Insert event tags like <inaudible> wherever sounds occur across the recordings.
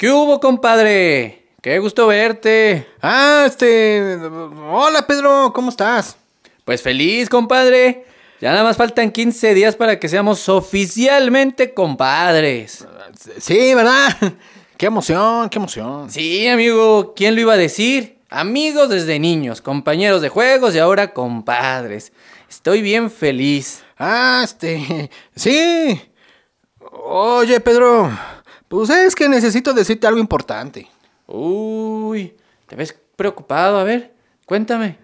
¿Qué hubo, compadre? Qué gusto verte. Ah, este... Hola, Pedro, ¿cómo estás? Pues feliz, compadre. Ya nada más faltan 15 días para que seamos oficialmente compadres. Sí, ¿verdad? <laughs> Qué emoción, qué emoción. Sí, amigo, ¿quién lo iba a decir? Amigos desde niños, compañeros de juegos y ahora compadres. Estoy bien feliz. Ah, este... <laughs> Sí. Oye, Pedro, pues es que necesito decirte algo importante. Uy, te ves preocupado, a ver, cuéntame.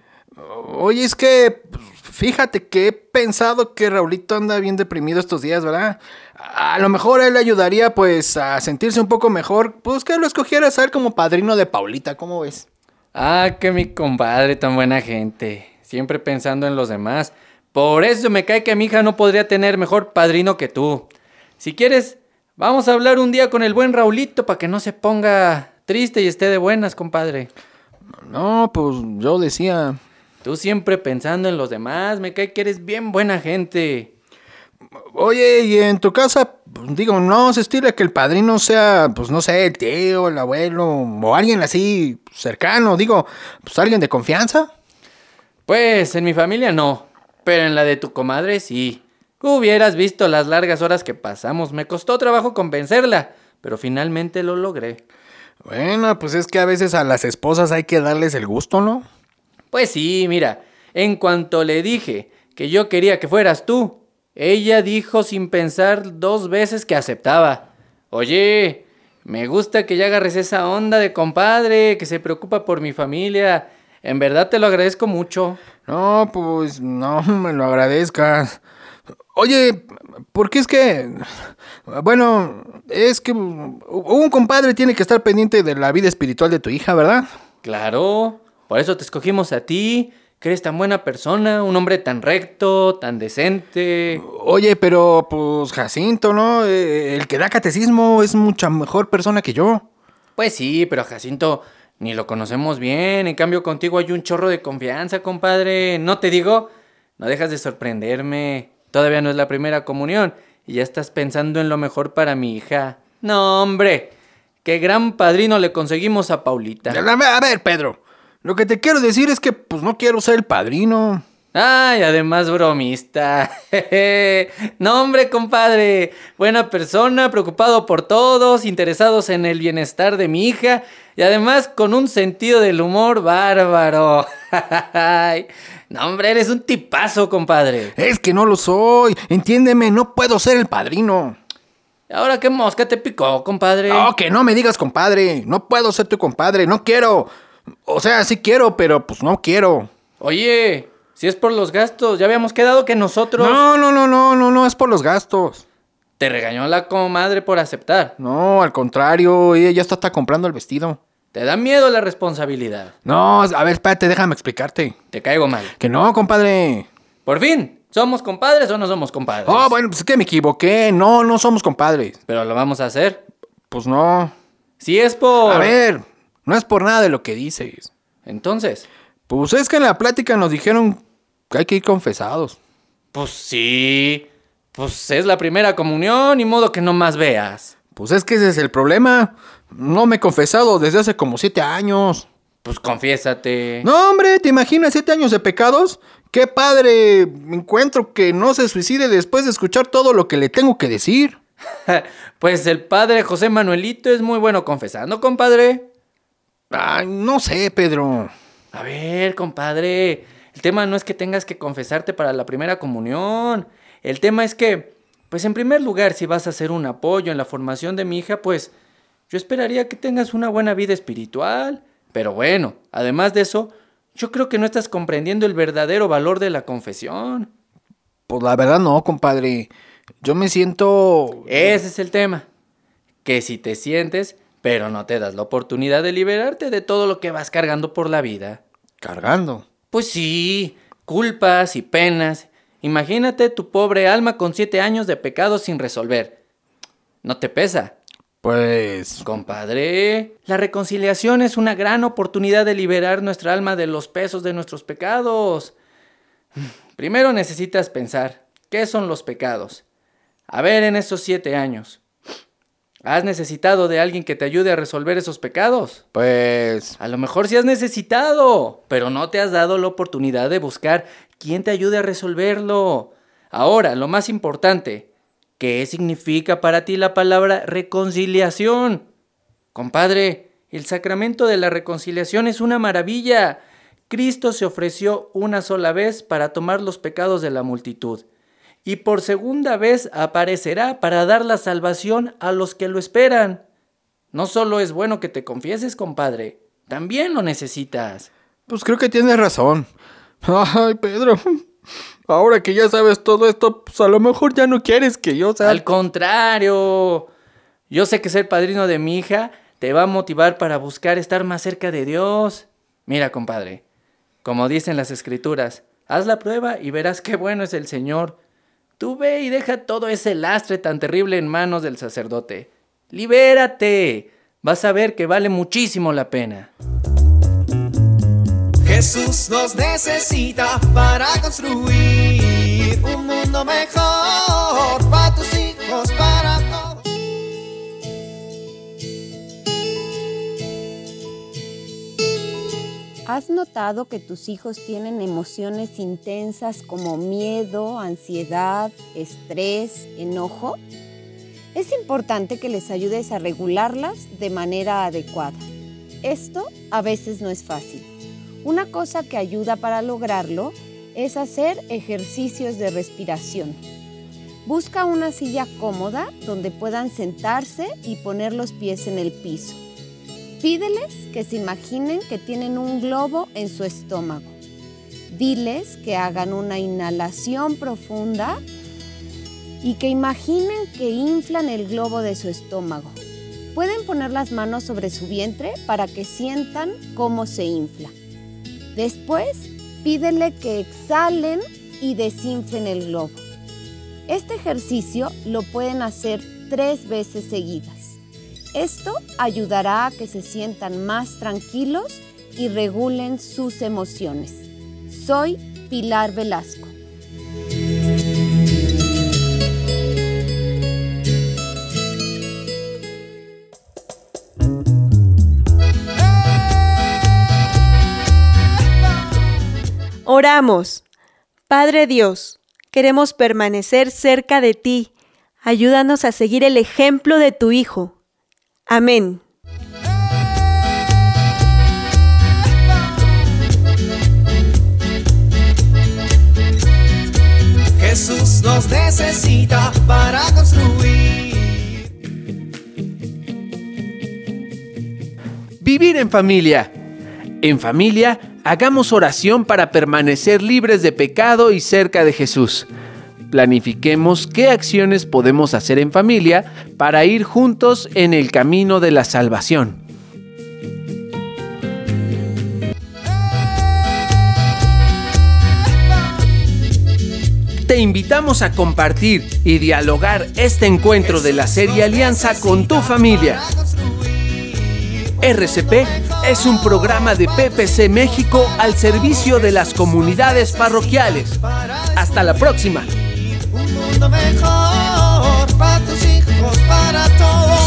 Oye, es que pues, fíjate que he pensado que Raulito anda bien deprimido estos días, ¿verdad? A lo mejor él le ayudaría pues a sentirse un poco mejor, pues que lo escogieras a él como padrino de Paulita, ¿cómo ves? Ah, que mi compadre, tan buena gente. Siempre pensando en los demás. Por eso me cae que mi hija no podría tener mejor padrino que tú. Si quieres, vamos a hablar un día con el buen Raulito para que no se ponga triste y esté de buenas, compadre. No, pues yo decía... Tú siempre pensando en los demás, me cae que eres bien buena gente. Oye, y en tu casa, digo, no se estila que el padrino sea, pues no sé, el tío, el abuelo, o alguien así cercano, digo, pues alguien de confianza. Pues en mi familia no, pero en la de tu comadre sí. Hubieras visto las largas horas que pasamos, me costó trabajo convencerla, pero finalmente lo logré. Bueno, pues es que a veces a las esposas hay que darles el gusto, ¿no? Pues sí, mira, en cuanto le dije que yo quería que fueras tú, ella dijo sin pensar dos veces que aceptaba. Oye, me gusta que ya agarres esa onda de compadre, que se preocupa por mi familia. En verdad te lo agradezco mucho. No, pues no <laughs> me lo agradezcas. Oye, porque es que, bueno, es que un compadre tiene que estar pendiente de la vida espiritual de tu hija, ¿verdad? Claro, por eso te escogimos a ti, que eres tan buena persona, un hombre tan recto, tan decente. Oye, pero pues Jacinto, ¿no? Eh, El que da catecismo es mucha mejor persona que yo. Pues sí, pero Jacinto ni lo conocemos bien, en cambio contigo hay un chorro de confianza, compadre. No te digo, no dejas de sorprenderme. Todavía no es la primera comunión y ya estás pensando en lo mejor para mi hija. No, hombre, qué gran padrino le conseguimos a Paulita. A ver, Pedro, lo que te quiero decir es que pues no quiero ser el padrino. Ay, además bromista. <laughs> no, hombre, compadre. Buena persona, preocupado por todos, interesados en el bienestar de mi hija y además con un sentido del humor bárbaro. <laughs> no, hombre, eres un tipazo, compadre. Es que no lo soy. Entiéndeme, no puedo ser el padrino. ¿Ahora qué mosca te picó, compadre? No, que no me digas compadre. No puedo ser tu compadre. No quiero. O sea, sí quiero, pero pues no quiero. Oye, si es por los gastos, ya habíamos quedado que nosotros... No, no, no, no, no, no es por los gastos. Te regañó la comadre por aceptar. No, al contrario, ella ya está, está comprando el vestido. Te da miedo la responsabilidad. No, a ver, espérate, déjame explicarte. Te caigo mal. Que no, compadre. Por fin, ¿somos compadres o no somos compadres? Oh, bueno, pues es que me equivoqué. No, no somos compadres. Pero lo vamos a hacer. Pues no. Si es por... A ver, no es por nada de lo que dices. Entonces... Pues es que en la plática nos dijeron hay que ir confesados. Pues sí. Pues es la primera comunión, ni modo que no más veas. Pues es que ese es el problema. No me he confesado desde hace como siete años. Pues confiésate. No, hombre, ¿te imaginas siete años de pecados? Qué padre encuentro que no se suicide después de escuchar todo lo que le tengo que decir. <laughs> pues el padre José Manuelito es muy bueno confesando, compadre. Ay, no sé, Pedro. A ver, compadre, el tema no es que tengas que confesarte para la primera comunión. El tema es que, pues en primer lugar, si vas a hacer un apoyo en la formación de mi hija, pues yo esperaría que tengas una buena vida espiritual. Pero bueno, además de eso, yo creo que no estás comprendiendo el verdadero valor de la confesión. Pues la verdad no, compadre. Yo me siento... Ese es el tema. Que si te sientes, pero no te das la oportunidad de liberarte de todo lo que vas cargando por la vida. Cargando. Pues sí, culpas y penas. Imagínate tu pobre alma con siete años de pecado sin resolver. ¿No te pesa? Pues... Compadre, la reconciliación es una gran oportunidad de liberar nuestra alma de los pesos de nuestros pecados. Primero necesitas pensar, ¿qué son los pecados? A ver, en estos siete años, ¿has necesitado de alguien que te ayude a resolver esos pecados? Pues... A lo mejor sí has necesitado, pero no te has dado la oportunidad de buscar quién te ayude a resolverlo. Ahora, lo más importante, ¿Qué significa para ti la palabra reconciliación? Compadre, el sacramento de la reconciliación es una maravilla. Cristo se ofreció una sola vez para tomar los pecados de la multitud, y por segunda vez aparecerá para dar la salvación a los que lo esperan. No solo es bueno que te confieses, compadre, también lo necesitas. Pues creo que tienes razón. Ay, Pedro, Ahora que ya sabes todo esto, pues a lo mejor ya no quieres que yo sea. Al contrario. Yo sé que ser padrino de mi hija te va a motivar para buscar estar más cerca de Dios. Mira, compadre, como dicen las escrituras, haz la prueba y verás qué bueno es el Señor. Tú ve y deja todo ese lastre tan terrible en manos del sacerdote. Libérate. Vas a ver que vale muchísimo la pena. Jesús nos necesita para construir un mundo mejor ¿Has notado que tus hijos tienen emociones intensas como miedo, ansiedad, estrés, enojo? Es importante que les ayudes a regularlas de manera adecuada. Esto a veces no es fácil una cosa que ayuda para lograrlo es hacer ejercicios de respiración. Busca una silla cómoda donde puedan sentarse y poner los pies en el piso. Pídeles que se imaginen que tienen un globo en su estómago. Diles que hagan una inhalación profunda y que imaginen que inflan el globo de su estómago. Pueden poner las manos sobre su vientre para que sientan cómo se infla. Después, pídele que exhalen y desinflen el globo. Este ejercicio lo pueden hacer tres veces seguidas. Esto ayudará a que se sientan más tranquilos y regulen sus emociones. Soy Pilar Velasco. Oramos. Padre Dios, queremos permanecer cerca de ti. Ayúdanos a seguir el ejemplo de tu Hijo. Amén. Jesús nos necesita para construir. Vivir en familia. En familia hagamos oración para permanecer libres de pecado y cerca de Jesús. Planifiquemos qué acciones podemos hacer en familia para ir juntos en el camino de la salvación. Te invitamos a compartir y dialogar este encuentro de la serie Alianza con tu familia. RCP es un programa de PPC México al servicio de las comunidades parroquiales. Hasta la próxima. Un mundo mejor para tus hijos, para todos.